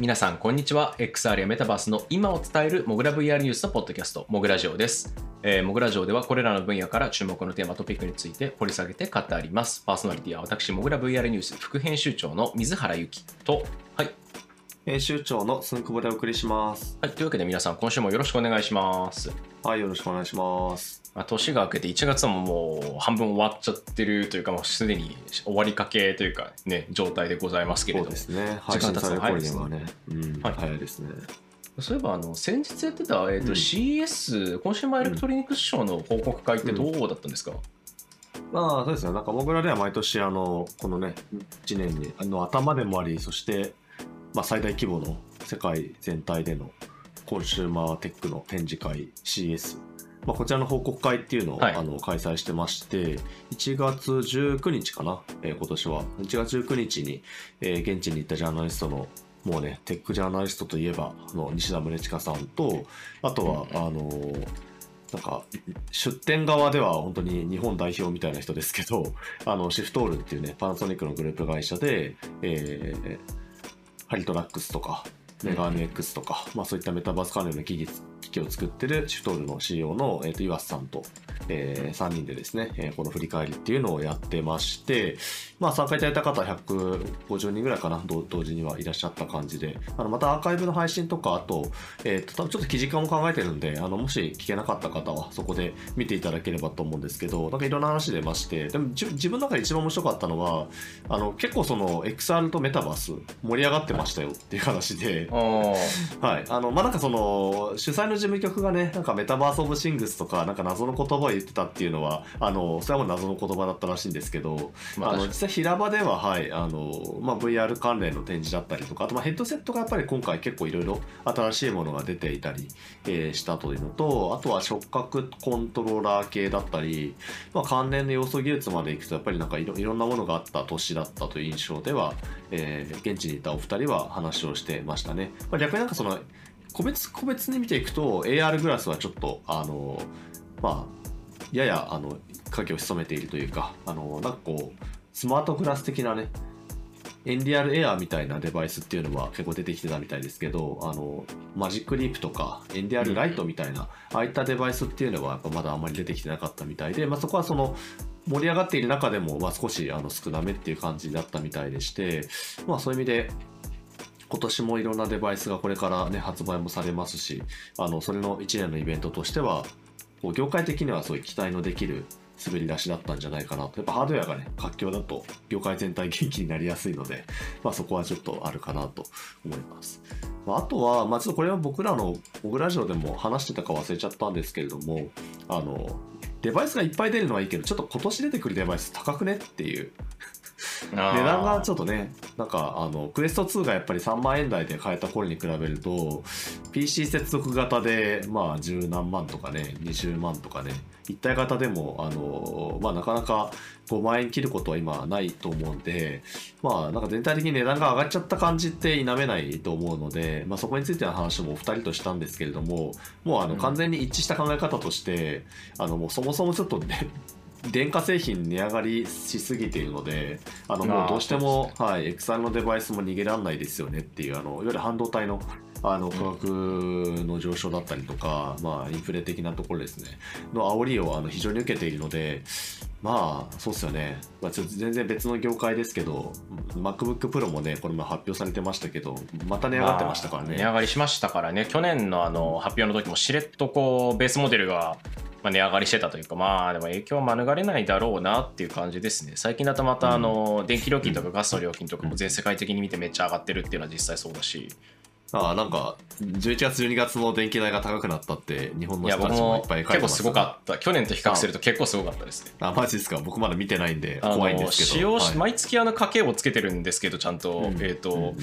はい、皆さん、こんにちは。XR やメタバースの今を伝えるモグラ VR ニュースのポッドキャスト、モグラジオです。えー、モグラジオではこれらの分野から注目のテーマ、トピックについて掘り下げて語ります。パーソナリティは私、モグラ VR ニュース副編集長の水原由紀と、はい、編集長のすんくぼでお送りします。はい、というわけで皆さん、今週もよろしくお願いします。はい、よろしくお願いします。まあ、年が明けて1月ももう半分終わっちゃってるというか、もうすでに終わりかけというか、ね、状態でございますけれどもそうで。すね。配信される頃にはね。うん、はい早いですね。そういえばあの先日やってた、えーとうん CES コンシューマーエレクトロニクスショーの報告会ってどうだったんですか、まあ、そうですね。なんか、モグラでは毎年、あの、このね、1年に、あの、頭でもあり、そして、まあ、最大規模の世界全体でのコンシューマーテックの展示会 CS。まあ、こちらの報告会っていうのを、はいあの開催してまして、1月19日かな、えー今年は。1月19日に、えー現地に行ったジャーナリストの、もうね、テックジャーナリストといえば、あの西田宗近さんと、あとは、あのーなんか、出店側では本当に日本代表みたいな人ですけど、あの、シフトールっていうね、パナソニックのグループ会社で、えーハリトラックスとか、メガネ X とか、まあそういったメタバース関連の機器機器を作ってるシフトールの CEO の、えー、と岩瀬さんと、え3人でですね、えーこの振り返りっていうのをやってまして、まあ参加いただいた方150人ぐらいかな、同同時にはいらっしゃった感じで、あのまたアーカイブの配信とか、あと、えーと多分ちょっと記事化も考えてるんで、あのもし聞けなかった方はそこで見ていただければと思うんですけど、なんかいろんな話出まして、でもじ自分の中で一番面白かったのは、あの結構その XR とメタバース盛り上がってましたよっていう話で、はい。あの、まあ、なんかその、主催の事務局がね、なんかメタバースオブシングスとか、なんか謎の言葉を言ってたっていうのは、あの、それはもう謎の言葉だったらしいんですけど、あの、まあ確か実際平場では、はい、あの、まあ、VR 関連の展示だったりとか、あと、まあ、ヘッドセットがやっぱり今回結構いろいろ新しいものが出ていたり、えーしたというのと、あとは触覚コントローラー系だったり、まあ、関連の要素技術までいくと、やっぱりなんかいろいろんなものがあった年だったという印象では、えー現地にいたお二人は話をしてましたね。まあ、逆になんかその個別個別に見ていくと AR グラスはちょっとあのまあややあの影を潜めているというかあのなんかこうスマートグラス的なねエンリアルエアーみたいなデバイスっていうのは結構出てきてたみたいですけどあのマジックリープとかエンリアルライトみたいな、ああいったデバイスっていうのはやっぱまだあんまり出てきてなかったみたいで、まあ、そこはその盛り上がっている中でも、まあ、少しあの少なめっていう感じだったみたいでして、まあ、そういう意味で今年もいろんなデバイスがこれからね発売もされますしあのそれの1年のイベントとしては業界的にはそういう期待のできる滑り出しだったんじゃないかなとやっぱハードウェアがね活況だと業界全体元気になりやすいので、まあ、そこはちょっとあるかなと思います。まあ、あとは、まあ、ちょっとこれは僕らのモグラジオでも話してたか忘れちゃったんですけれどもあのデバイスがいっぱい出るのはいいけどちょっと今年出てくるデバイス高くねっていう値段がちょっとねなんかあのクエスト2がやっぱり3万円台で買えた頃に比べると PC 接続型でまあ十何万とかね20万とかね一体型でもあのまあなかなか5万円切ることは今ないと思うんでまあなんか全体的に値段が上がっちゃった感じって否めないと思うので、まあ、そこについての話もお二人としたんですけれどももうあのうん。完全に一致した考え方として、あのもうそもそもちょっとね電化製品値上がりしすぎているのであのもうどうしても、はい、XR のデバイスも逃げられないですよねっていうあのいわゆる半導体のあの価格の上昇だったりとか、まあ、インフレ的なところですね。の煽りをあの非常に受けているのでまあそうですよね、まあ、ちょっと全然別の業界ですけど MacBookPro もねこれも発表されてましたけどまた値上がってましたからね、まあ値上がりしましたからね、去年のあの発表の時もしれっとこうベースモデルがまあ値上がりしてたというか、まあでも影響は免れないだろうなっていう感じですね。最近だとまたあの電気料金とかガスの料金とかも全世界的に見てめっちゃ上がってるっていうのは実際そうだし、ああなんか11月12月の電気代が高くなったって日本の人たちもいもっぱい書いてます結構すごかった。去年と比較すると結構すごかったですね。あマジですか。僕まだ見てないんで怖いんですけど。使用しはい毎月あの家計をつけてるんですけどちゃんと、うん。えっ、と、うんうん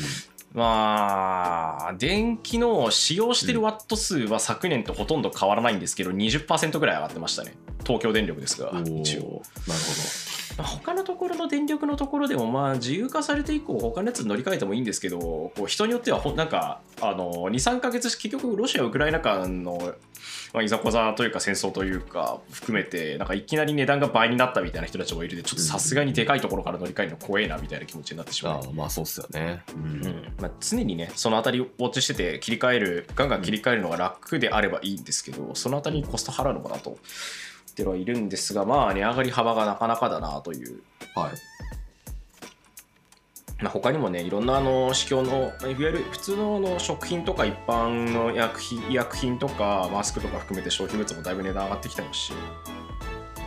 まあ電気の使用してるワット数は昨年とほとんど変わらないんですけど20%ぐらい上がってましたね。東京電力ですが一応。なるまあ他のところの電力のところでもまあ自由化されて以降他のやつに乗り換えてもいいんですけどこう人によってはほんなんかあの23か月結局ロシア・ウクライナ間のまあ、いざこざというか戦争というか含めてなんかいきなり値段が倍になったみたいな人たちもいるでちょっとさすがにでかいところから乗り換えるの怖えなみたいな気持ちになってしまう。あまあそうっすよね。うんうんまあ、常にねそのあたりをウォッチしてて切り替えるガンガン切り替えるのが楽であればいいんですけど、そのあたりにコスト払うのかなと言ってはいるんですがまあ値上がり幅がなかなかだなというはい。まあ、他にもねいろんなあの市況のいわゆる普通のの食品とか一般の薬品医薬品とかマスクとか含めて消費物もだいぶ値段上がってきてますし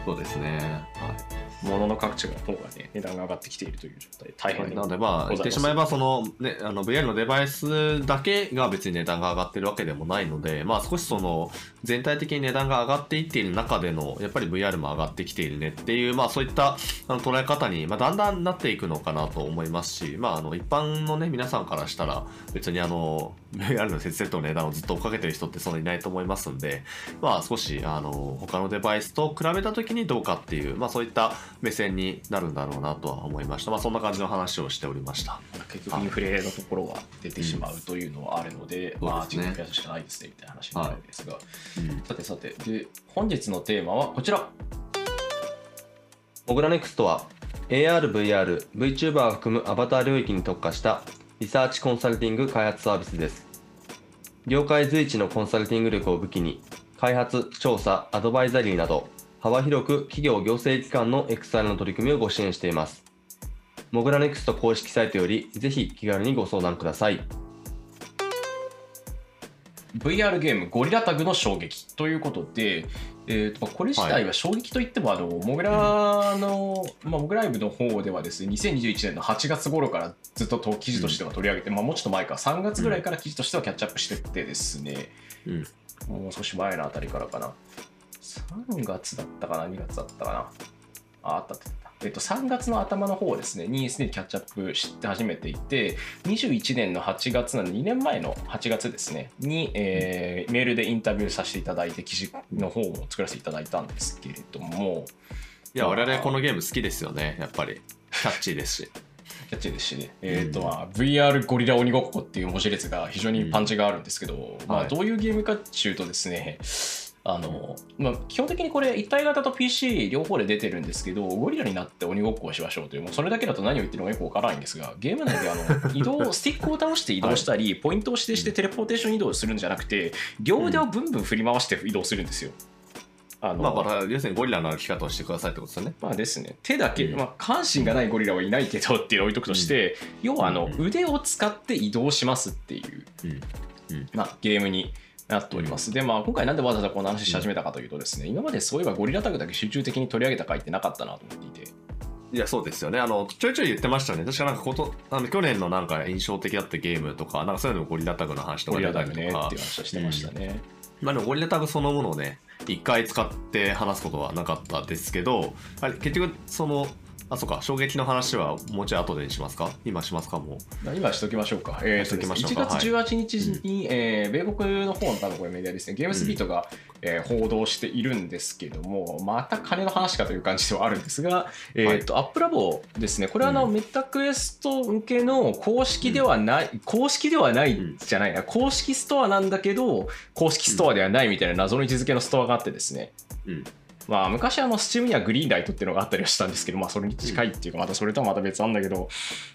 そうですね。はい。物の価値が方がね値段が上がってきているという状態で大変なのでまあ言ってしまえばその、ね、あの VR のデバイスだけが別に値段が上がってるわけでもないので、まあ、少しその全体的に値段が上がっていっている中でのやっぱり VR も上がってきているねっていう、まあ、そういったあの捉え方に、まあ、だんだんなっていくのかなと思いますし、まあ、あの一般の、ね、皆さんからしたら別にあの VR のヘッドセットの値段をずっと追っかけてる人ってそんなにいないと思いますんで、まあ、少しあの他のデバイスと比べた時にどうかっていう、まあ、そういった目線になるんだろうなとは思いました、まあ、そんな感じの話をしておりました。結局インフレのところは出てしまうというのはあるので、まあそうですね。賃金増やすしかないですねみたいな話になるんですが、うん。さてさて。で本日のテーマはこちら。モグラネクストは AR、VR、VTuber を含むアバター領域に特化したリサーチコンサルティング開発サービスです。業界随一のコンサルティング力を武器に、開発、調査、アドバイザリーなど、幅広く企業行政機関の XR の取り組みをご支援しています。モグラネクスト公式サイトより、ぜひ気軽にご相談ください。VR ゲームゴリラタグの衝撃。ということで、えー、とこれ自体は衝撃といっても、あのモグラの、まあ、モグライブの方ではですね2021年の8月頃からずっとと記事としては取り上げて、まあ、もうちょっと前か3月ぐらいから記事としてはキャッチアップしてってですね、うん。もう少し前のあたりからかな3月だったかな？2月だったかな？ああったあったあった。えっと、3月の頭の方ですね、にすでにキャッチアップして始めていて、21年の8月なので、2年前の8月ですね、に、えーメールでインタビューさせていただいて、記事の方も作らせていただいたんですけれども、いや、我々このゲーム好きですよね、やっぱり。キャッチーですし。キャッチーですしね、えっとまあ VR ゴリラ鬼ごっこっていう文字列が非常にパンチがあるんですけど、まあ、はい。どういうゲームかっていうとですね、あのまあ、基本的にこれ一体型と PC 両方で出てるんですけどゴリラになって鬼ごっこをしましょうというもうそれだけだと何を言ってるのかよくわからないんですがゲーム内であの 移動スティックを倒して移動したり、ポイントを指定してテレポーテーション移動するんじゃなくて両腕をブンブン振り回して移動するんですよ。あのまあ、要するにゴリラの歩き方をしてくださいってことですよね。まあですね、手だけ、うん。まあ、下半身がないゴリラはいないけどっていうのを置いとくとして、要はあの、うん。腕を使って移動しますっていう、うん。まあ、ゲームになっております。で、まあ、今回なんでわざわざこの話し始めたかというとですね、今までそういえばゴリラタグだけ集中的に取り上げた回ってなかったなと思っていて、いや、そうですよね。あの、ちょいちょい言ってましたね。確かなんかこと、あの去年のなんか印象的だったゲームとか、なんかそういうのもゴリラタグの話とゴかリラタグねっていう。話をしてましたね。まあでもゴリラタグそのものをね、一回使って話すことはなかったですけど、あれ、結局、その、あ、そうか、衝撃の話はもうちょい後でにしますか？今しますか？もう。今しときましょうか。えーとしときましょう1か月18日に、えー米国の方の多分これメディアですね、 GamesBeat が、えー報道しているんですけども、また金の話かという感じではあるんですが、えーと App Lab ですね、これはあの、うん。 Meta Quest 向けの公式ではない、公式ではないうん。じゃないな、公式ストアなんだけど、公式ストアではないみたいな謎の位置づけのストアがあってですね、うん。まあ、昔あの、 Steam には Greenlight っていうのがあったりはしたんですけど、まあ、それに近いっていうか、またそれとはまた別なんだけど、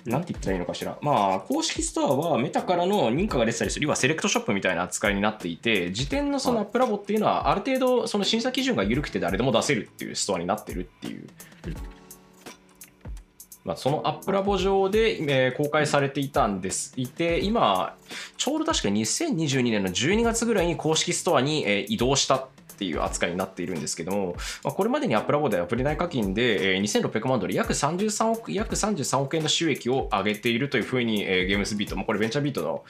なんて言ったらいいのかしら。まあ、公式ストアは Meta からの認可が出てたりする、要はセレクトショップみたいな扱いになっていて、時点のその App Lab っていうのは、ある程度、その審査基準が緩くて誰でも出せるっていうストアになってるっていううん。まあ、その App Lab 上で、えー公開されていたんです。いて、今、ちょうど確か2022年の12月ぐらいに公式ストアに、えー移動したっていう扱いになっているんですけども、まあ、これまでにアップラボではプレ内課金で、え2600万ドル、約33億約33億円の収益を上げているというふうに、えーゲームスビート、まあこれベンチャービートの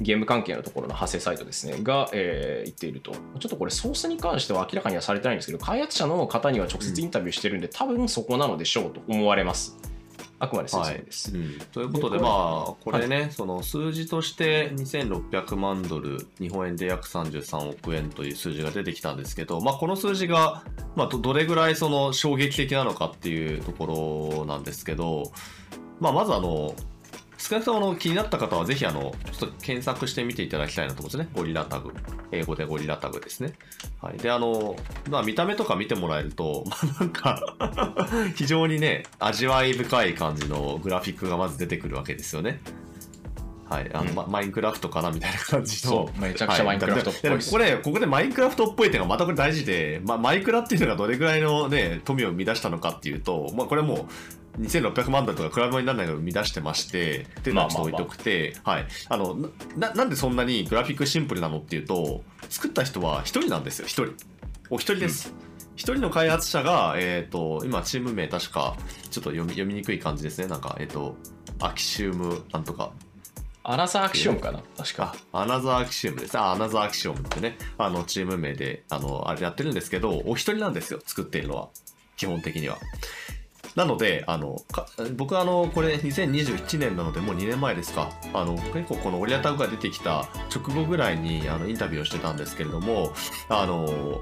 ゲーム関係のところの派生サイトですね、が、えー言っていると。ちょっとこれソースに関しては明らかにはされてないんですけど、開発者の方には直接インタビューしてるんで、多分そこなのでしょうと思われます。あくまでです。うん、ということで、まあ、これね、その数字として2600万ドル、日本円で約33億円という数字が出てきたんですけど、まあ、この数字が、まあ、どどれぐらいその衝撃的なのかっていうところなんですけど、まあ、まずあの、少なくとも気になった方はぜひあのちょっと検索してみていただきたいなと思うんですね。ゴリラタグ。英語でゴリラタグですね。はい。で、あの、まあ見た目とか見てもらえると、まあなんか 非常にね、味わい深い感じのグラフィックがまず出てくるわけですよね。はい。あの、うんまマインクラフトかなみたいな感じの。そうめちゃくちゃマインクラフトっぽいはですこれ、ここでマインクラフトっぽい点がまたこれ大事で、ま、マイクラっていうのがどれぐらいのね、富を生み出したのかっていうと、まあこれもう2600万ドルとか比べ物にならないのを生み出してまして、っていうのはちょっと置いとくて、はい。あの、な、なんでそんなにグラフィックシンプルなのっていうと、作った人は一人なんですよ、一人。お一人です。一人の開発者が、えっ、と、今、チーム名確か、ちょっと読み読みにくい感じですね。なんか、えっ、と、アキシウムなんとか、アナザーアクションかな確かあ、アナザーアキシウムです。あ、アナザーアキシウムってね、あの、チーム名で、あの、あれやってるんですけど、お一人なんですよ、作っているのは。基本的には。なので、あの、僕はあの、これ2021年なので、もう2年前ですか。あの、結構このオリアタグが出てきた直後ぐらいに、あの、インタビューをしてたんですけれども、あの、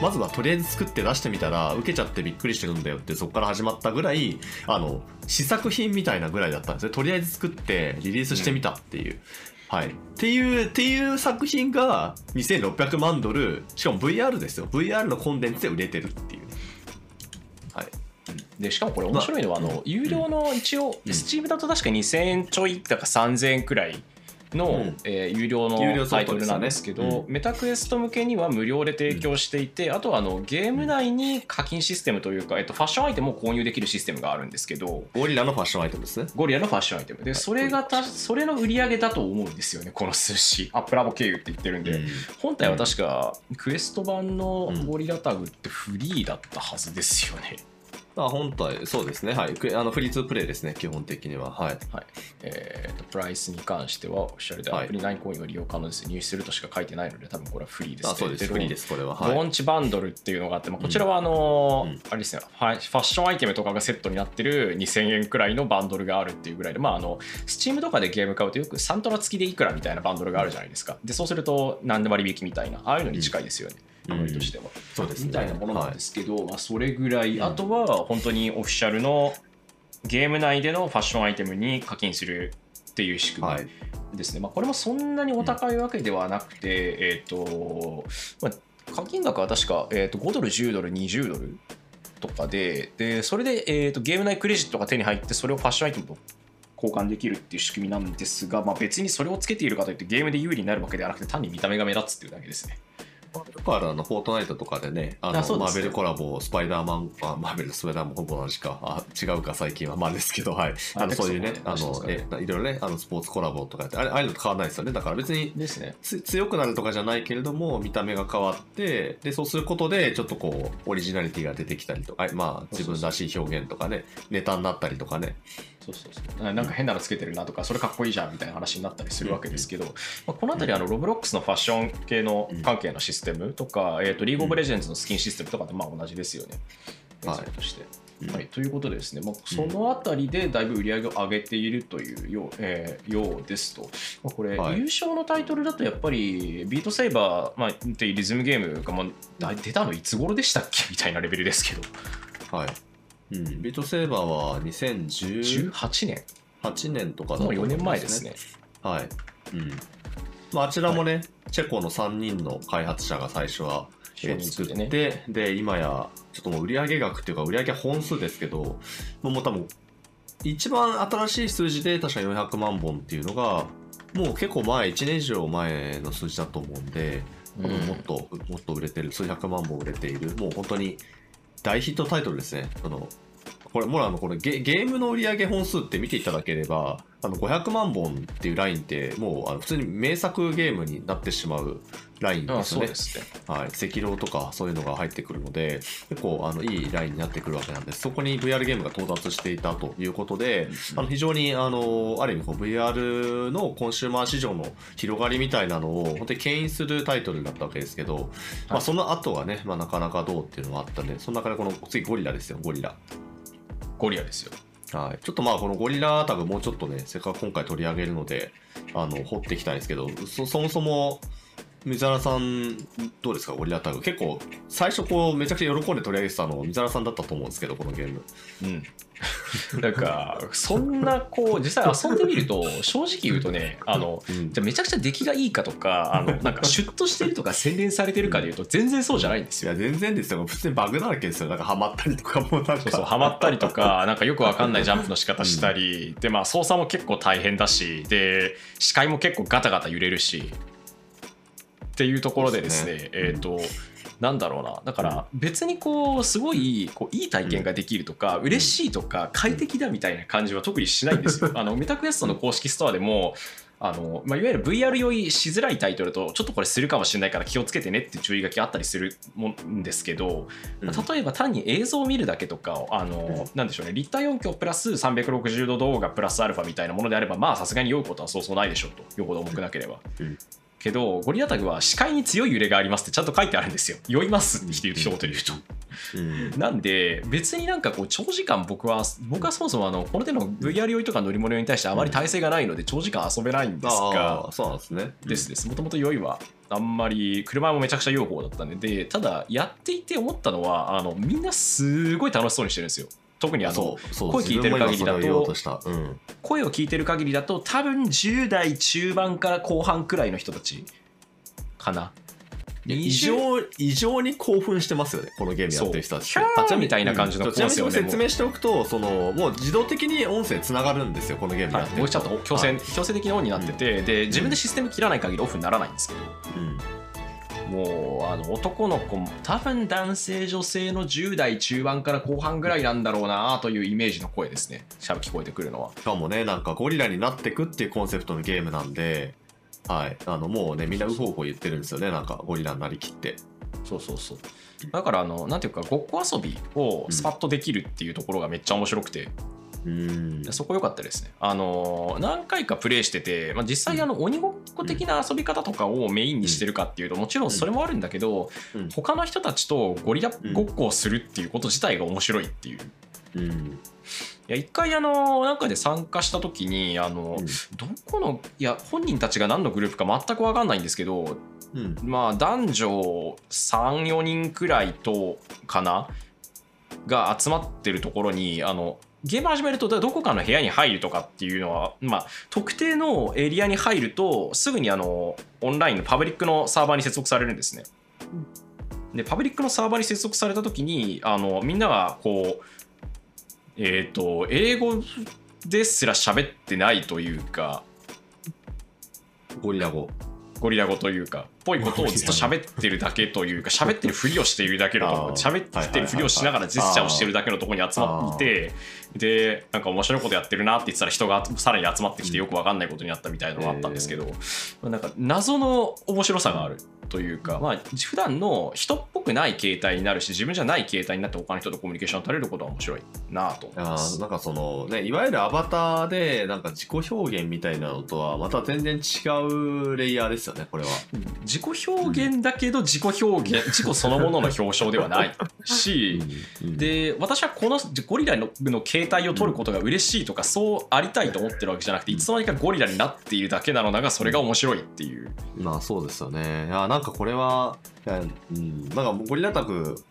まずはとりあえず作って出してみたら受けちゃってびっくりしてるんだよってそこから始まったぐらいあの試作品みたいなぐらいだったんですね。とりあえず作ってリリースしてみたっていう、はい。っていうっていう作品が2600万ドルしかも VR ですよ。VR のコンテンツで売れてるっていうでしかもこれ面白いのはあの有料の一応うん。Steam だと確か2000円ちょいだか3000円くらいの、うん。えー有料のタイトルなんですけど、うん。メタクエスト向けには無料で提供していて、あとはあのゲーム内に課金システムというか、えっと、ファッションアイテムを購入できるシステムがあるんですけどゴリラのファッションアイテムですね。ゴリラのファッションアイテム。でそれがたそれの売り上げだと思うんですよねこの数字。アップラボ経由って言ってるんで、うん。本体は確かクエスト版のうん。ゴリラタグってフリーだったはずですよね、あ本体そうですね。はい。くあのフリーツープレイですね基本的には。はい。はい。えーとプライスに関してはオフィシャルではい。アプリ9コインを利用可能です、入手するとしか書いてないので多分これはフリーです、あそうです。フリーですこれは。はい。ローンチバンドルっていうのがあって、まあ、こちらはあのーうん。あれですねファファッションアイテムとかがセットになってる2000円くらいのバンドルがあるっていうぐらいでまああの Steam とかでゲーム買うとよくサントラ付きでいくらみたいなバンドルがあるじゃないですか。でそうすると何で割引みたいなああいうのに近いですよね、うんノリとしては、そうですね。みたいなものなんはいですけど、まあ、それぐらい、うん。あとは本当にオフィシャルのゲーム内でのファッションアイテムに課金するっていう仕組みはい。ですね、まあ、これもそんなにお高いわけではなくて、えっ、と、まあ、課金額は確か、えー、と5ドル、10ドル、20ドルとかで、でそれで、えー、とゲーム内クレジットが手に入って、それをファッションアイテムと交換できるっていう仕組みなんですが、まあ、別にそれをつけているかといってゲームで有利になるわけではなくて、単に見た目が目立つっていうだけですね。よくあるあのフォートナイトとかでね、あのマーベルコラボ、スパイダーマン、あマーベル、スパイダーマンほぼ同じか、あ違うか、最近は、まあですけど、はい、あのあそういうねあのえいろいろね、あのスポーツコラボとかやってあれ、ああいうのと変わらないですよね、だから別にですね。つ強くなるとかじゃないけれども、見た目が変わって、でそうすることで、ちょっとこう、オリジナリティが出てきたりとか、あまあ、自分らしい表現とかね、ネタになったりとかね、そうそうそう。あなんか変なのつけてるなとかそれかっこいいじゃんみたいな話になったりするわけですけど、まあ、この辺りあのロブロックスのファッション系の関係のシステムとか、えー、とリーグ・オブ・レジェンズのスキンシステムとかとまあ同じですよね、はいとして。うん。はい、ということでですね、まあ、そのあたりでだいぶ売り上げを上げているというよう,、えーようですと、まあ、これ、はい。優勝のタイトルだとやっぱりビートセイバー、まあ、っていうリズムゲームがもうだ出たのいつ頃でしたっけ？みたいなレベルですけど、はい。うん、ビートセーバーは2018 18年、年とかだともう4思います年前ですね。はい。うん。まあ、あちらもね、チェコの3人の開発者が最初は、えー作っ少人数でねて、で、今や、ちょっともう売上額っていうか、売上本数ですけど、もうもう多分、一番新しい数字で確か400万本っていうのが、もう結構前、1年以上前の数字だと思うんで、もっと、もっと売れてる、数百万本売れている、もう本当に大ヒットタイトルですね。あのこれ、もうの、これゲ、ゲームの売上本数って見ていただければ、あの、500万本っていうラインって、もう、あの普通に名作ゲームになってしまうラインあですよね。そうですね。はい。赤狼とかそういうのが入ってくるので、結構、あの、いいラインになってくるわけなんです。そこに VR ゲームが到達していたということで、あの非常にあのある意味こう VR のコンシューマー市場の広がりみたいなのを本当に牽引するタイトルだったわけですけど、まあ、その後はね、まあ、なかなかどうっていうのはあったんでその中でこの次ゴリラですよゴリラ。ゴリラですよ。はい、ちょっとまあこのゴリラタグもうちょっとねせっかく今回取り上げるのであの掘っていきたいんですけどそそもそも水原さんどうですか？ゴリラタグ。結構最初こうめちゃくちゃ喜んで取り上げてたの水原さんだったと思うんですけどこのゲーム。うん。なんかそんなこう実際遊んでみると正直言うとねあのうん。じゃあめちゃくちゃ出来がいいかとかあのなんかシュッとしてるとか洗練されてるかでいうと全然そうじゃないんですよ。いや全然ですよ。普通にバグだらけですよ。なんかハマったりとかも。うなんかそうそうハマったりとかなんかよくわかんないジャンプの仕方したり、でまあ操作も結構大変だし。で視界も結構ガタガタ揺れるしっていうところでですねね。えっ、となんだろうな。だから別にこうすごいこういい体験ができるとか、嬉しいとか快適だみたいな感じは特にしないんですよ。あのメタクエストの公式ストアでもあのまあ、いわゆる VR 酔いしづらいタイトルとちょっとこれするかもしれないから気をつけてねって注意書きあったりするもんですけど、うん。例えば単に映像を見るだけとかあの、なんでしょうね。立体音響プラス360度動画プラスアルファみたいなものであればまあさすがに酔うことはそうそうないでしょうとよほど重くなければ。うんけどゴリラタグは視界に強い揺れがありますってちゃんと書いてあるんですよ。酔いますって一言で言うと。うん。なんで別になんかこう長時間僕は僕はそもそもあのこの手の VR 酔いとか乗り物に対してあまり耐性がないので長時間遊べないんですが。ああそうなんですね。ですです。もともと酔いはあんまり車もめちゃくちゃ酔う方だったんで。でただやっていて思ったのはあのみんなすごい楽しそうにしてるんですよ特にあの声聞いてる限りだと声を聞いてる限りだと多分10代中盤から後半くらいの人たちかな。異20常異常に興奮してますよねこのゲームやってる人たち。そう。キャーみたいな感じのうん。ちなみに説明しておくとそのもう自動的に音声つながるんですよこのゲームはいやって。るボイスチャット強制,、はい強制的にオンになってて、で自分でシステム切らない限りオフにならないんですけど。うんもうあの男の子も多分男性女性の10代中盤から後半ぐらいなんだろうなというイメージの声ですね。しゃべ聞こえてくるのは。しかもねなんかゴリラになってくっていうコンセプトのゲームなんではい。あのもうねみんなウホウホ言ってるんですよね。なんかゴリラになりきって。そうそうそう。だからあのなんていうかごっこ遊びをスパッとできるっていうところがめっちゃ面白くて、うんそこ良かったですね。あの何回かプレイしてて、まあ、実際あの鬼ごっこ的な遊び方とかをメインにしてるかっていうともちろんそれもあるんだけど、うん。他の人たちとゴリラごっこをするっていうこと自体が面白いっていう。うん。いや一回あのなんかで参加した時にあの、うん。どこのいや本人たちが何のグループか全く分かんないんですけどうん。まあ男女34人くらいとかなが集まってるところにあのゲーム始めるとどこかの部屋に入るとかっていうのは、まあ、特定のエリアに入るとすぐにあのオンラインのパブリックのサーバーに接続されるんですね。でパブリックのサーバーに接続された時にあのみんながこうえっ、と英語ですら喋ってないというかゴリラ語ゴリラ語というかぽいことをずっと喋ってるだけというか 喋ってるふりをしているだけのとこ喋ってるふりをしながらジェスチャーをしてるだけのところに集まっていてでなんか面白いことやってるなって言ってたら人がさらに集まってきてよくわかんないことになったみたいなのがあったんですけど、まあなんか謎の面白さがあるというか、まあ、普段の人っぽくない形態になるし自分じゃない形態になって他の人とコミュニケーションを取れることは面白いなと思いあます。ー。なんかそのねいわゆるアバターでなんか自己表現みたいなのとはまた全然違うレイヤーですよねこれは自己表現だけど自己表現 自己そのものの表彰ではない。し、うんで私はこのゴリラのの形態を取ることが嬉しいとかそうありたいと思ってるわけじゃなくていつの間にかゴリラになっているだけなのだがそれが面白いっていう。まあそうですよね。いやなんかこれはうん、なんかゴリラタク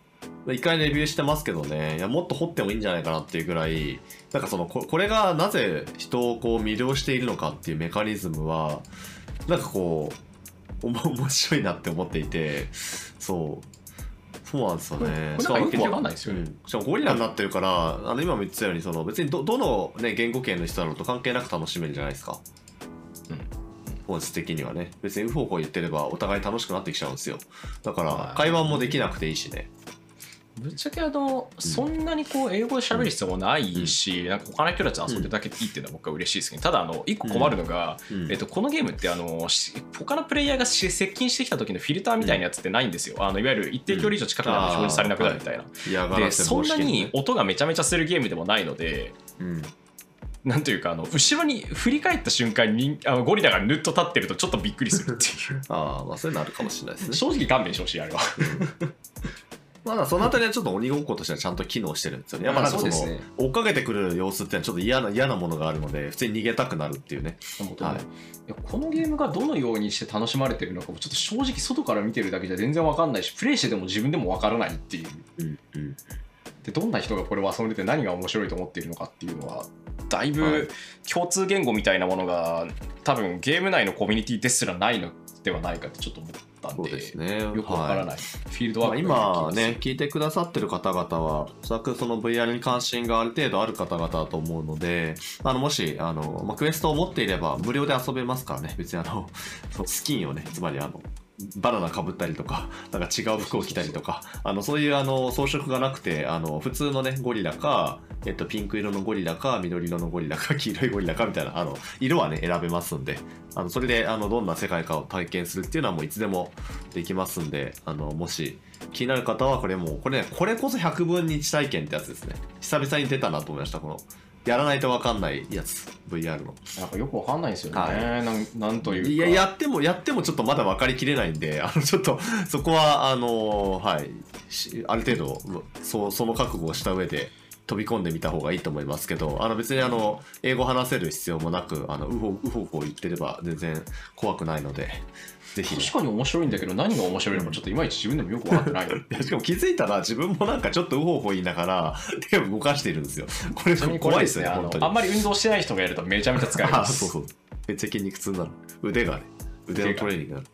一回レビューしてますけどね。いやもっと掘ってもいいんじゃないかなっていうぐらいなんかそのここれがなぜ人をこう魅了しているのかっていうメカニズムはなんかこう 面白いなって思っていてそう。そうなんですよね。これこれなんかよくわかんないですよね。うん。しかもゴリラになってるからあの今も言ってたようにその別にどどの、ね、言語圏の人だろうと関係なく楽しめるじゃないですか。うん。本質的にはね。別にウホウホ言ってればお互い楽しくなってきちゃうんですよ。だかはい。ら会話もできなくていいしねぶっちゃけあのそんなにこう英語で喋る必要もないし、なんか他の人たちと遊んでるだけでいいっていうのは僕は嬉しいですけどただあの一個困るのが、うん。えっと、このゲームってあのし他のプレイヤーがし接近してきた時のフィルターみたいなやつってないんですよ、あのいわゆる一定距離以上近くなると表示されなくなるみたいな、でそんなに音がめちゃめちゃするゲームでもないのでうん。なんというかあの後ろに振り返った瞬間にあのゴリラがぬっと立ってるとちょっとびっくりするっていう。ああまあそういうのあるかもしれないですね。正直勘弁してほしいあれはまだそのあたりはちょっと鬼ごっことしてはちゃんと機能してるんですよね。やっぱなんかその、ね追っかけてくる様子ってちょっと嫌な嫌なものがあるので、普通に逃げたくなるっていうね。はいいやこのゲームがどのようにして楽しまれてるのかもちょっと正直外から見てるだけじゃ全然わかんないしプレイしてても自分でもわからないっていううんうん。でどんな人がこれを遊んでて何が面白いと思っているのかっていうのはだいぶ共通言語みたいなものが多分ゲーム内のコミュニティですらないのではないかってちょっと思ったんでですね。よくわからない、はい。フィールドまあ、ワーク今がね聞いてくださってる方々はおそらくその VR に関心がある程度ある方々だと思うのであのもしあの、まあ、クエストを持っていれば無料で遊べますからね。別にあの スキンをねつまりあのバナナかぶったりとか なんか違う服を着たりとかあのそういうあの装飾がなくてあの普通のねゴリラか、えっと、ピンク色のゴリラか緑色のゴリラか 黄色いゴリラかみたいなあの色はね選べますんであのそれであのどんな世界観を体験するっていうのはもういつでもできますんであのもし気になる方はこれもうこれねこれこそ100分に1体験ってやつですね。久々に出たなと思いましたこのやらないと分かんないやつ VR の。なんかよくわかんないんですよね、はい。なんなんというか。いややってもやってもちょっとまだ分かりきれないんであのちょっとそこはあのはい。しある程度そその覚悟をした上で飛び込んでみた方がいいと思いますけどあの別にあの英語話せる必要もなくあのうほうほうほう言ってれば全然怖くないのでぜひね、確かに面白いんだけど何が面白いのかちょっといまいち自分でもよく分かってないいや しかも気づいたら自分もなんかちょっとウホウホ言いながら手を動かしているんですよ。これ怖いですね本当に。あんまり運動してない人がやるとめちゃめちゃ疲れま あすそうそう。めっちゃ筋肉痛になる。腕がね、腕のトレーニングになる。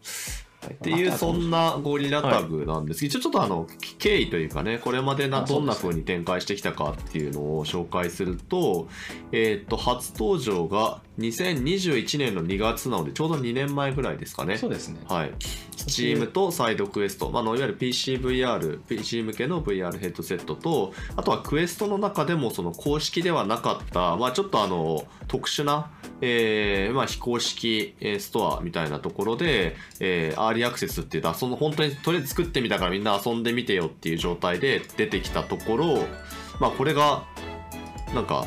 はい、っていうあそんなゴリラタグなんです。けど、一応ちょっとあの経緯というかねこれまでなどんな風に展開してきたかっていうのを紹介すると,、えー、と初登場が2021年の2月なのでちょうど2年前ぐらいですかね。そうですね。はい、Steam とサイドクエスト、まあ、あのいわゆる PCVR、PC 向けの VR ヘッドセットと、あとはクエストの中でもその公式ではなかった、まあ、ちょっとあの特殊な、えーまあ、非公式えーストアみたいなところで、えーアーリーアクセスっていうその本当にとりあえず作ってみたからみんな遊んでみてよっていう状態で出てきたところ、まあ、これがなんか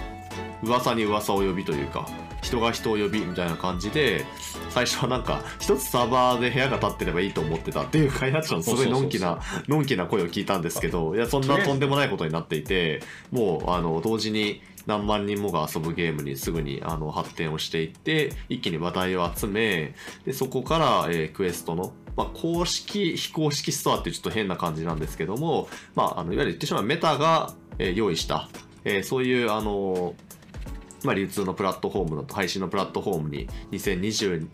噂に噂を呼びというか人が人を呼びみたいな感じで最初はなんか一つサーバーで部屋が立ってればいいと思ってたっていう開発者のすごいのんきなのんきな声を聞いたんですけどいやそんなとんでもないことになっていてもうあの同時に何万人もが遊ぶゲームにすぐにあの発展をしていって一気に話題を集めでそこから、えークエストの、まあ、公式非公式ストアってちょっと変な感じなんですけども、まあ、あのいわゆる言ってしまうメタが、えー用意した、えーそういうあのまあ、流通のプラットフォームの配信のプラットフォームに2022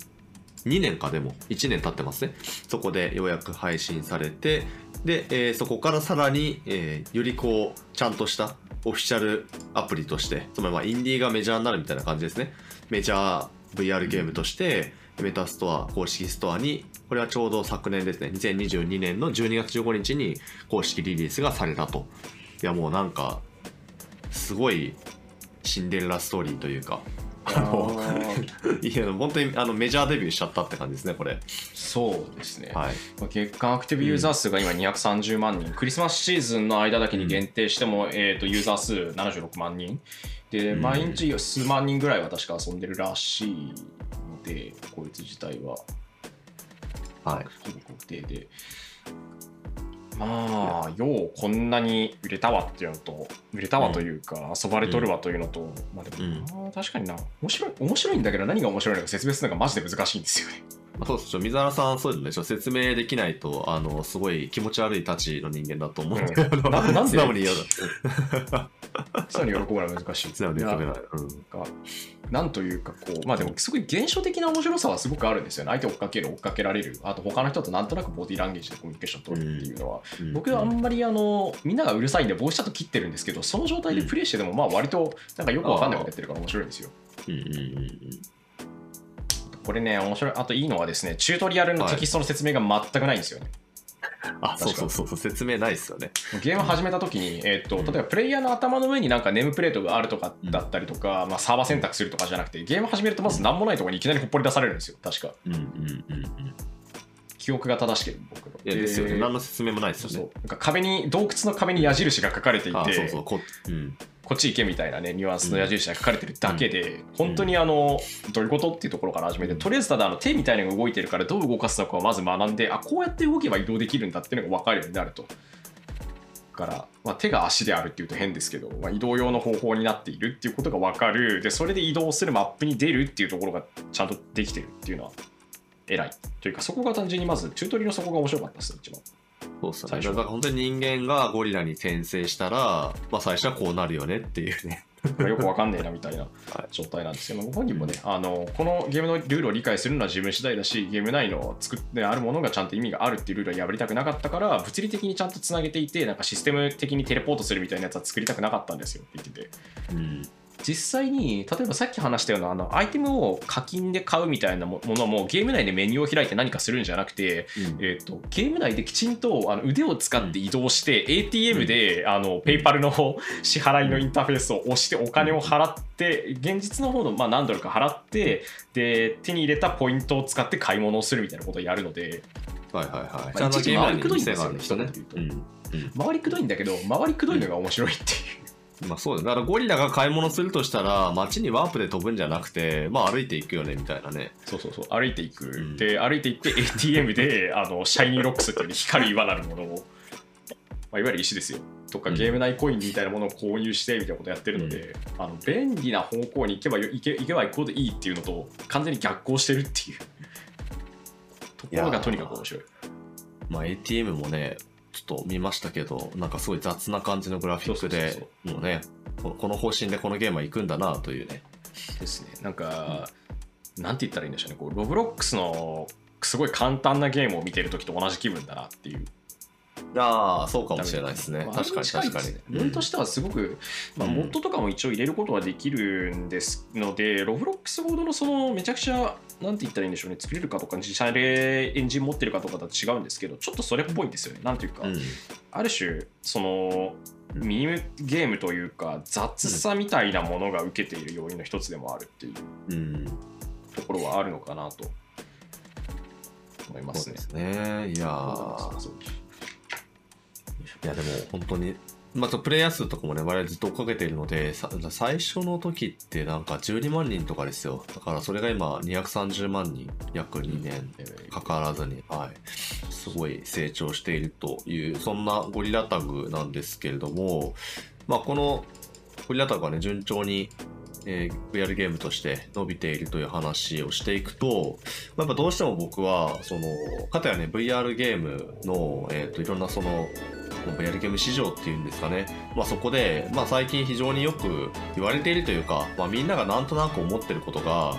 年かでも1年経ってますね。そこでようやく配信されてで、えーそこからさらに、えーよりこうちゃんとしたオフィシャルアプリとしてつまりまあインディーがメジャーになるみたいな感じですね。メジャー VR ゲームとしてメタストア公式ストアにこれはちょうど昨年ですね2022年の12月15日に公式リリースがされたと。いやもうなんかすごいシンデレラストーリーというかあの いや本当にあのメジャーデビューしちゃったって感じですねこれ。そうですね、はい。まあ月間アクティブユーザー数が今230万人、クリスマスシーズンの間だけに限定しても、えー、とユーザー数76万人。で、うん。毎日数万人ぐらいは確か遊んでるらしいのでこいつ自体は。はい。でまあようこんなに売れたわっていうのと売れたわというか、遊ばれとるわというのと、まあでも、まあ確かにな。面白い面白いんだけど何が面白いのか説明するのがマジで難しいんですよね。まあそうです水原さんそういうのね説明できないとあのすごい気持ち悪いたちの人間だと思うんで、うん。ななんで素直に言うそういうの喜ぶのは難しい素直に認めないなんというかこうまあでもすごい現象的な面白さはすごくあるんですよね相手を追っかける追っかけられるあと他の人となんとなくボディーランゲージでコミュニケーション取るっていうのは、うん僕はあんまりあのみんながうるさいんで帽子ちゃんと切ってるんですけどその状態でプレイしててもまあ割となんかよくわかんないことやってるから面白いんですようんうんうんこれね面白い。あといいのはですねチュートリアルのテキストの説明が全くないんですよね、あそうそうそうそう説明ないですよね。ゲーム始めた時に、えー、と例えばプレイヤーの頭の上になんかネームプレートがあるとかだったりとか、まあ、サーバー選択するとかじゃなくてゲーム始めるとまず何もないところにいきなりほっぽり出されるんですよ確か。うんうんうんうん記憶が正しければ僕の。いやですよね。で何の説明もないですよそう。ねなんか壁に洞窟の壁に矢印が書かれていて。あそうそうこうんこっち行けみたいなねニュアンスの矢印が書かれてるだけで、本当にあのどういうことっていうところから始めてとりあえずただあの手みたいなのが動いてるからどう動かすのかをまず学んであこうやって動けば移動できるんだっていうのが分かるようになると。から、まあ、手が足であるっていうと変ですけど、まあ、移動用の方法になっているっていうことが分かる。でそれで移動するマップに出るっていうところがちゃんとできてるっていうのは偉い。というかそこが単純にまずチュートリのそこが面白かったです一番そうっすね。最初だから本当に人間がゴリラに転生したら、まあ最初はこうなるよねっていうね。よく分かんねえなみたいな状態なんですけど、ご本人もねあのこのゲームのルールを理解するのは自分次第だしゲーム内の作ってあるものがちゃんと意味があるっていうルールは破りたくなかったから物理的にちゃんとつなげていてなんかシステム的にテレポートするみたいなやつは作りたくなかったんですよって言っててうん。実際に例えばさっき話したようなあのアイテムを課金で買うみたいなもものもゲーム内でメニューを開いて何かするんじゃなくて、えー、とゲーム内できちんとあの腕を使って移動して、ATM で、あの PayPal の 支払いのインターフェースを押してお金を払って現実の方の、まあ、何ドルか払ってで手に入れたポイントを使って買い物をするみたいなことをやるのではいはいはい。まあ一時回りくどいんですよがあるんですよね一。うん。うん回りくどいんだけど回りくどいのが面白いっていう。まあそうだよ。だからゴリラが買い物するとしたら街にワープで飛ぶんじゃなくてまあ歩いていくよねみたいなね。そうそうそう。歩いていく、ん。で歩いていって ATM であの Shiny Rocks っていう光る岩なるものを、まあ、いわゆる石ですよ。とかうん。ゲーム内コインみたいなものを購入してみたいなことやってるので、あの便利な方向に行けばよ行け行けば行くほどいいっていうのと完全に逆行してるっていう。ところがとにかく面白い。まあ ATM もねちょっと見ましたけどなんかすごい雑な感じのグラフィックでもうねここの方針でこのゲームは行くんだなというね。ですね。なんか、なんて言ったらいいんでしょうね。こうロブロックスのすごい簡単なゲームを見てる時と同じ気分だなっていう。ああそうかもしれないですね。まあ確かに確かにですね。ノリとしてはすごく、まあ、うん。モッドとかも一応入れることはできるんですので、ロブロックスほどのそのめちゃくちゃなんて言ったらいいんでしょうね。作れるかとか自社でエンジン持ってるかとかとは違うんですけどちょっとそれっぽいんですよね。なんていうか、うん。ある種そのミニゲームというか雑さみたいなものが受けている要因の一つでもあるっていううん。ところはあるのかなと思いますね。そうで。すね。いやいやでも本当にまたプレイヤー数とかもね我々ずっと追っかけているので最初の時ってなんか12万人とかですよ。だからそれが今230万人約2年えー関わらずに、はい、すごい成長しているというそんなゴリラタグなんですけれども、まあ、このゴリラタグがね順調に、えー VR ゲームとして伸びているという話をしていくと、まあやっぱどうしても僕はそのかたやね VR ゲームの、えー、といろんなその VR ゲーム市場っていうんですかね、まあ、そこで、まあ、最近非常によく言われているというか、まあ、みんながなんとなく思ってることが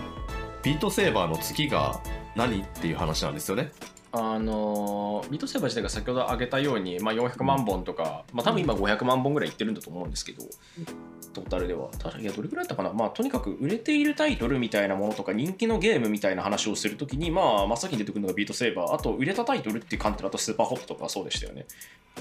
ビートセーバーの月が何っていう話なんですよね。あのビートセーバー自体が先ほど挙げたように、まあ、400万本とか、まあ、多分今500万本ぐらいいってるんだと思うんですけど、トータルでは。ただいや、どれぐらいだったかな、まあ、とにかく売れているタイトルみたいなものとか、人気のゲームみたいな話をするときに、まあ、真っ先に出てくるのがビートセーバー、あと、売れたタイトルっていう観点だと、スーパーホットとかそうでしたよね。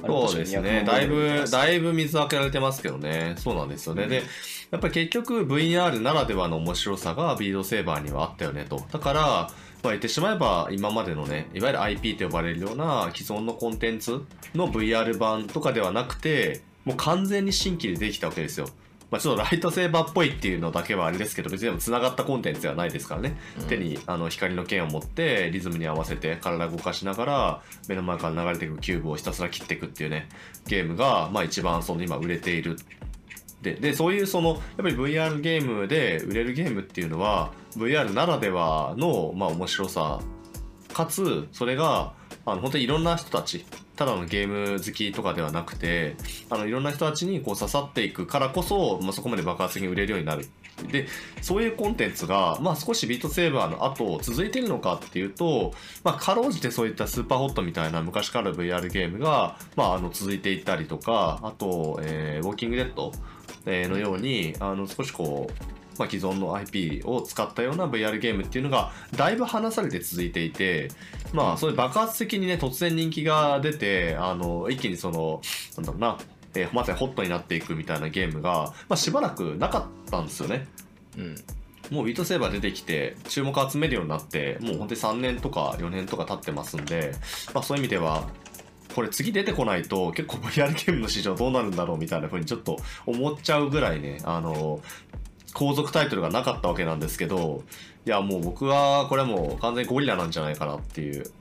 そうですね。確かに200だいぶ、だいぶ水開けられてますけどね。そうなんですよね。うんで、やっぱり結局 VR ならではの面白さがビードセーバーにはあったよねと。だから、まあ、言ってしまえば今までのね、いわゆる IP と呼ばれるような既存のコンテンツの VR 版とかではなくて、もう完全に新規でできたわけですよ。まあ、ちょっとライトセーバーっぽいっていうのだけはあれですけど別にでも繋がったコンテンツではないですからね、うん手にあの光の剣を持ってリズムに合わせて体を動かしながら目の前から流れていくキューブをひたすら切っていくっていうねゲームが、まあ、一番その今売れているででそういうそのやっぱり VR ゲームで売れるゲームっていうのは VR ならではの、まあ、面白さかつそれがあの本当にいろんな人たちただのゲーム好きとかではなくてあのいろんな人たちにこう刺さっていくからこそ、まあ、そこまで爆発的に売れるようになる。でそういうコンテンツが、まあ、少しビートセーバーの後続いてるのかっていうと、まあ、かろうじてそういったスーパーホットみたいな昔から VR ゲームが、まあ、あの続いていったりとかあと、えーウォーキングデッドのようにあの少しこう、まあ、既存の IP を使ったような VR ゲームっていうのがだいぶ離されて続いていてまあそういう爆発的にね突然人気が出てあの一気にそのなんだろうな、えーまさにホットになっていくみたいなゲームが、まあ、しばらくなかったんですよね。うんもうビートセーバー出てきて注目集めるようになってもう本当に3年とか4年とか経ってますんで、まあ、そういう意味ではこれ次出てこないと結構 VR ゲームの市場どうなるんだろうみたいな風にちょっと思っちゃうぐらいねあの後続タイトルがなかったわけなんですけどいやもう僕はこれはもう完全にゴリラなんじゃないかなっていう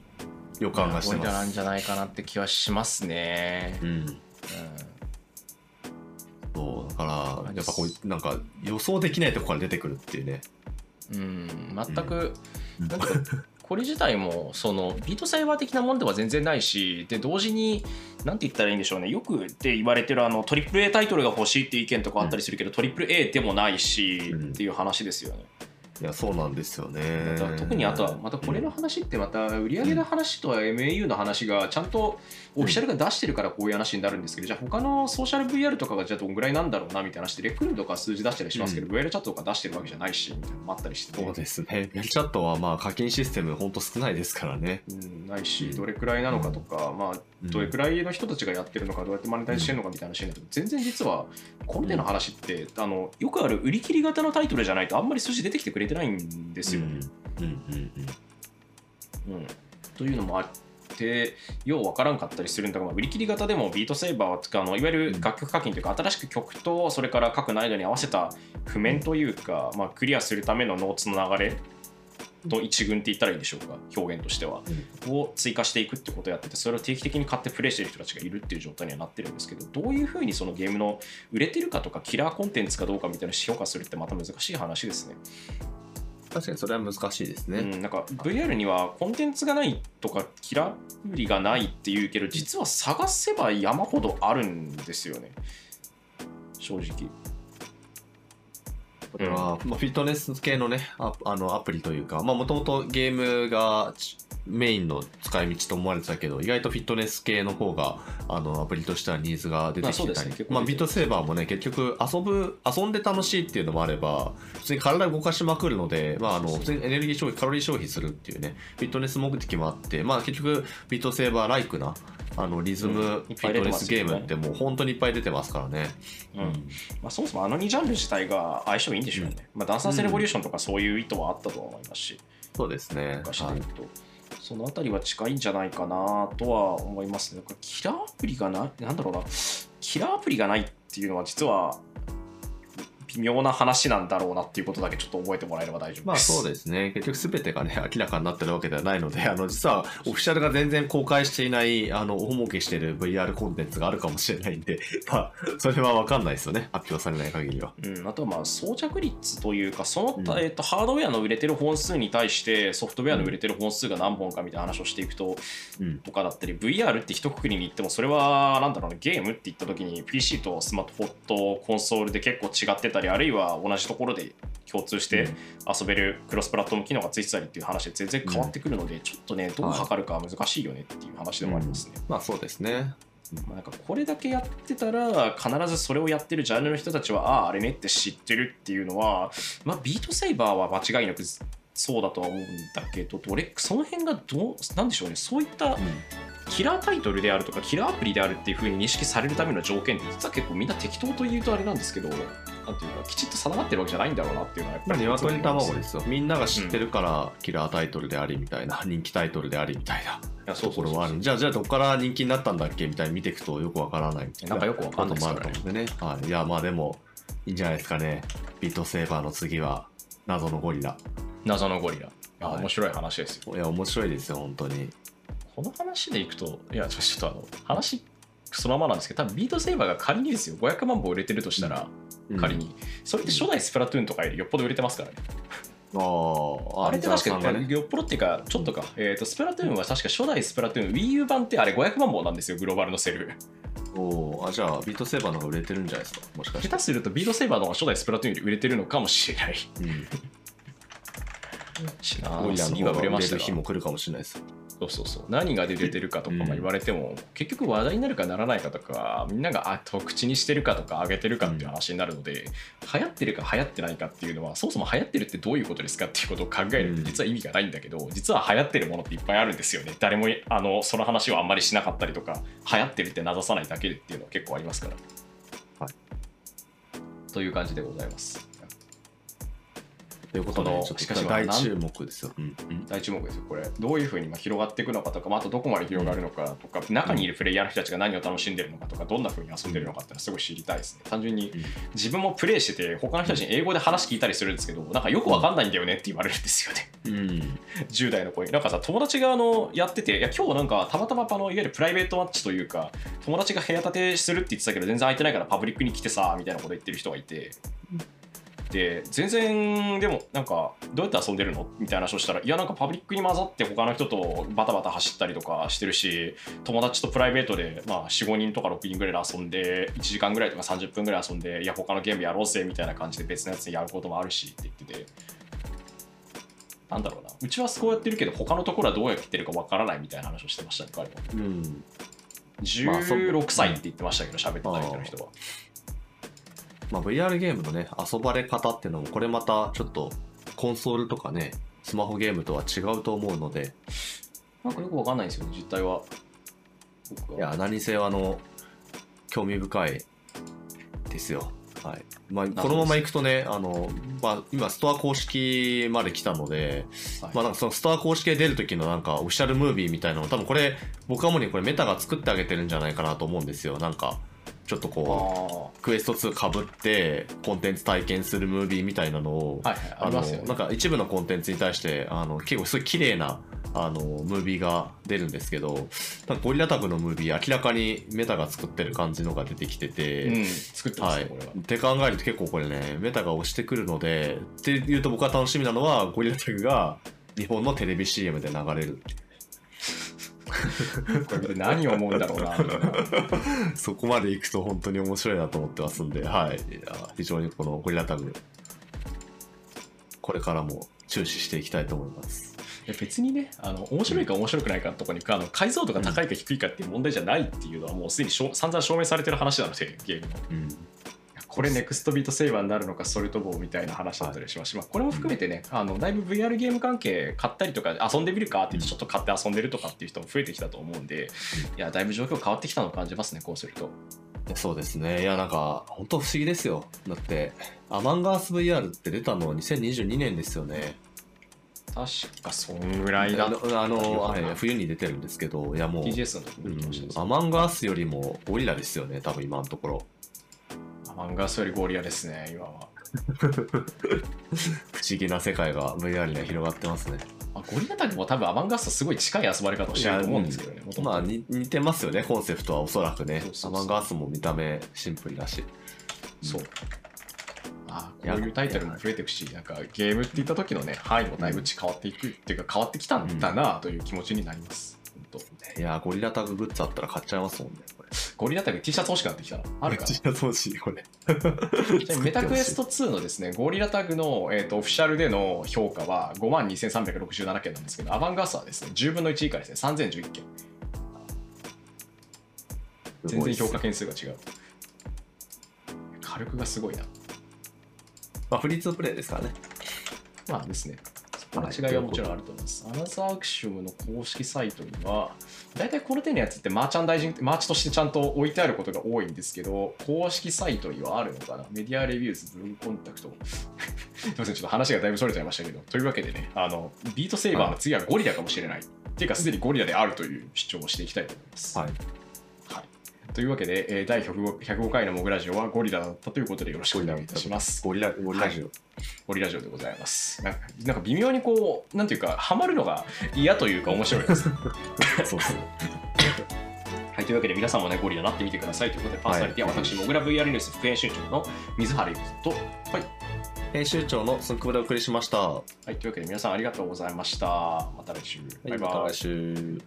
予感がしてゴリラなんます。じゃないかなって気はしますね。うんそうだからやっぱこうなんか予想できないところから出てくるっていうねうん、うん、全く、うんなんかこれ自体もそのビートサイバー的なものでは全然ないしで同時に何て言ったらいいんでしょうね。よくって言われてるあのトリプル A タイトルが欲しいっていう意見とかあったりするけど、トリプル A でもないし、うんっていう話ですよね。いやそうなんですよね。特にあとはまたこれの話ってまた売上の話とは MAU の話がちゃんとオフィシャルが出してるからこういう話になるんですけどじゃあ他のソーシャル VR とかがじゃあどんぐらいなんだろうなみたいな話でレックルームとか数字出したりしますけど、う VR チャットとか出してるわけじゃないしみたいな。のもあったりしてそうですね。ベルチャットはまあ課金システムほんと少ないですからね。うん、ないしどれくらいなのかとか、まあどれくらいの人たちがやってるのかどうやってマネタイズしてるのかみたいな話になると全然実はこの手の話ってあのよくある売り切り型のタイトルじゃないとあんまり数字出てきてくれてないんですよね。うん。うん。うん。うん、というのもあってようわからんかったりするんだが、まあ売り切り型でもビートセーバーは使うのいわゆる楽曲課金というか新しく曲とそれから各難易度に合わせた譜面というか、まあ、クリアするためのノーツの流れの一群って言ったらいいんでしょうか表現としては。を追加していくってことをやっててそれを定期的に買ってプレイしてる人たちがいるっていう状態にはなってるんですけどどういうふうにそのゲームの売れてるかとかキラーコンテンツかどうかみたいな評価するってまた難しい話ですね。確かにそれは難しいですね、うん、なんか VR にはコンテンツがないとかキラリがないっていうけど実は探せば山ほどあるんですよね正直。これは、まあ、フィットネス系のねアあのアプリというかもともとゲームがちメインの使い道と思われてたけど意外とフィットネス系の方があのアプリとしてはニーズが出てきてたり、まあね。まあ、ビートセーバーもね結局遊ぶ遊んで楽しいっていうのもあれば普通に体を動かしまくるので、まあ、あの普通にエネルギー消費カロリー消費するっていうねフィットネス目的もあって、まあ、結局ビートセーバーライクなあのリズム、うんフィットネスゲームってもう本当にいっぱい出てますからね。うんまあ、そもそもあの2ジャンル自体が相性いいんでしょうね。まあ、ダンサーズレボリューションとかそういう意図はあったとは思いますし、そうですね。そのあたりは近いんじゃないかなとは思いますね。なんかキラーアプリがな、なんだろうな、キラーアプリがないっていうのは実は微妙な話なんだろうなっていうことだけちょっと覚えてもらえれば大丈夫です。まあそうですね。結局すべてがね、明らかになってるわけではないので、あの、実はオフィシャルが全然公開していない、あの、大儲けしてる VR コンテンツがあるかもしれないんで、まあ、それはわかんないですよね。発表されない限りは。うん、あとはまあ装着率というかその、うんえっとハードウェアの売れてる本数に対してソフトウェアの売れてる本数が何本かみたいな話をしていくと、うん。とかだったり VR って一括りに言ってもそれはなんだろうねゲームって言った時に PC とスマートフォンとコンソールで結構違ってたりあるいは同じところで共通して遊べるクロスプラットフォーム機能がついてたりっていう話で全然変わってくるので、ちょっとねどう測るかは難しいよねっていう話でもありますね。まあそうですね。まあ、なんかこれだけやってたら必ずそれをやってるジャンルの人たちはあああれねって知ってるっていうのは、まあ、ビートセイバーは間違いなくそうだとは思うんだけどどれその辺がどうなんでしょうね。そういったキラータイトルであるとかキラーアプリであるっていうふうに認識されるための条件って実は結構みんな適当と言うとあれなんですけどなんていうかきちっと定まってるわけじゃないんだろうなっていうのはやっぱりまあ鶏卵でですよ。みんなが知ってるからキラータイトルでありみたいな、人気タイトルでありみたいなところはある。じゃあ、じゃあどこから人気になったんだっけみたいに見ていくとよくわからない。なんかよくわかんないですからねると思うんでね。はい。いや、まあでも、いいんじゃないですかね。 Beat Saber の次は、謎のゴリラ。謎のゴリラあはい面白い話ですよいや、面白いですよ、本当に。この話でいくと、いや、ちょちょっとあの、話そのままなんですけど、多分 Beat Saber が仮にですよ、500万本売れてるとしたら、うん仮に、それって初代スプラトゥーンとかよりよっぽど売れてますからね。ああ、あれって確かに、ね。よっぽどっていうか、ちょっとか、えっ、と、スプラトゥーンは確か初代スプラトゥーン、Wii U 版ってあれ500万本なんですよ、グローバルのセル。おーあ、じゃあ、ビートセーバーの方が売れてるんじゃないですか？もしかして。下手すると、ビートセーバーの方が初代スプラトゥーンより売れてるのかもしれない。うん。しなゴリラの次は売れましたが日も来るかもしれないですよ。そうそうそう。何が出てるかとかまあ言われても、結局話題になるかならないかとかみんながあと口にしてるかとか上げてるかっていう話になるので、流行ってるか流行ってないかっていうのはそもそも流行ってるってどういうことですかっていうことを考えるうん。と実は意味がないんだけど、実は流行ってるものっていっぱいあるんですよね。誰もあのその話をあんまりしなかったりとか流行ってるって名指さないだけでっていうのは結構ありますから。はい。という感じでございます。ということでこのちょっしかしと大注目ですよ。うんうん。大注目ですよ。これどういうふうに今広がっていくのかとか、まあ、あとどこまで広がるのかとか、中にいるプレイヤーの人たちが何を楽しんでるのかとかどんなふうに遊んでるのかってのはすごい知りたいですね。単純にうん。自分もプレイしてて他の人たちに英語で話聞いたりするんですけどなんかよくわかんないんだよねって言われるんですよね。うん。10代の子に。なんかさ友達があのやってていや今日なんかたまたまあのいわゆるプライベートマッチというか友達が部屋建てするって言ってたけど全然空いてないからパブリックに来てさみたいなこと言ってる人がいてで全然でもなんかどうやって遊んでるの？みたいな話をしたらいやなんかパブリックに混ざって他の人とバタバタ走ったりとかしてるし友達とプライベートで、まあ、45人とか6人ぐらいで遊んで1時間ぐらいとか30分ぐらい遊んでいや他のゲームやろうぜみたいな感じで別のやつやることもあるしって言ってて。なんだろうな。うちはそうやってるけど他のところはどうやってるかわからないみたいな話をしてましたね彼は。うん。まあそう16歳って言ってましたけど喋ってた人の人は。まあ、VR ゲームのね遊ばれ方っていうのもこれまたちょっとコンソールとかねスマホゲームとは違うと思うので。なんかよくわかんないんですよ実態は。いや何せよあの興味深いですよ。はい。まあ、このままいくとねあの、まあ、今ストア公式まで来たので、はい。まあ、なんかそのストア公式で出る時のなんかオフィシャルムービーみたいなの多分これ僕はもうにこれメタが作ってあげてるんじゃないかなと思うんですよ。なんかちょっとこうあクエスト2かぶってコンテンツ体験するムービーみたいなのを、あはいはいありますよね。なんか一部のコンテンツに対してあの結構すごい綺麗なあのムービーが出るんですけどゴリラタグのムービー明らかにメタが作ってる感じのが出てきてて、うん作ってますはい、ねこれは。って考えると結構これねメタが押してくるのでっていうと僕は楽しみなのはゴリラタグが日本のテレビ CM で流れるこれ見て 何を思うんだろうな。そこまでいくと本当に面白いなと思ってますんで、はい、いや非常にこのゴリラタグこれからも注視していきたいと思います。別にねあの面白いか面白くないかのところにあの解像度が高いか低いかっていう問題じゃないっていうのはもうすでにしょ散々証明されてる話なのでゲームのうんこれネクストビートセーバーになるのかそれともみたいな話だったりします。し、まあ、これも含めてねあのだいぶ VR ゲーム関係買ったりとか遊んでみるかって言ってちょっと買って遊んでるとかっていう人も増えてきたと思うんでいやだいぶ状況変わってきたのを感じますねこうするとそうですね。いやなんか本当不思議ですよ。だってアマンガース VR って出たの2022年ですよね。確かそんぐらいだあのあのはいな冬に出てるんですけどいやもう、うんアマンガースよりもゴリラですよね多分今のところアマンガースよりゴリラですね今は。不思議な世界が VR には広がってますね。まあゴリラタグも多分アマンガースとすごい近い遊ばれ方をしてると思うんですけどねまあに似てますよねコンセプトはおそらくね。そうそうそう。アマンガースも見た目シンプルだし。そう。あこういうタイトルも増えていくし、なんかゲームって言った時のね、範囲もだいぶ変わっていくっていうか変わってきたんだなという気持ちになります。本当。いやゴリラタググッズあったら買っちゃいますもんねゴリラタグ T シャツ欲しくなってきたな。あるかな ちなみにこれちなみにメタクエスト2のですね、ゴリラタグの、えー、とオフィシャルでの評価は5万2367件なんですけど、アバンガースはですね、10分の1以下ですね、3011件。全然評価件数が違う。火力がすごいな。まあフリーツープレイですからねまあですね。違いはもちろんあると思います。アナザーアクションの公式サイトには、大体この手のやつってマーチャンダイジング、マーチとしてちゃんと置いてあることが多いんですけど、公式サイトにはあるのかな？メディアレビューズ、ブログコンタクト。すみません、ちょっと話がだいぶそれちゃいましたけど、というわけでね、あの、ビートセーバーの次はゴリラかもしれない。っていうか、すでにゴリラであるという主張をしていきたいと思います。はいはい、というわけで、えー第105 105回のモグラジオはゴリラだったということでよろしくお願いいたします。ゴリラゴリラジオ、ゴリラジオでございます。なんかなんか微妙にこう、なんていうか、ハマるのが嫌というか面白いです。そうそうはい、というわけで皆さんもね、ゴリラなってみてくださいということで、パーソナリティは私、モグラ VR ニュース副編集長の水原ゆきと、はい、編集長のスンクブでお送りしました。ははい、というわけで皆さんありがとうございました。また来週。いバイバイまた来。週。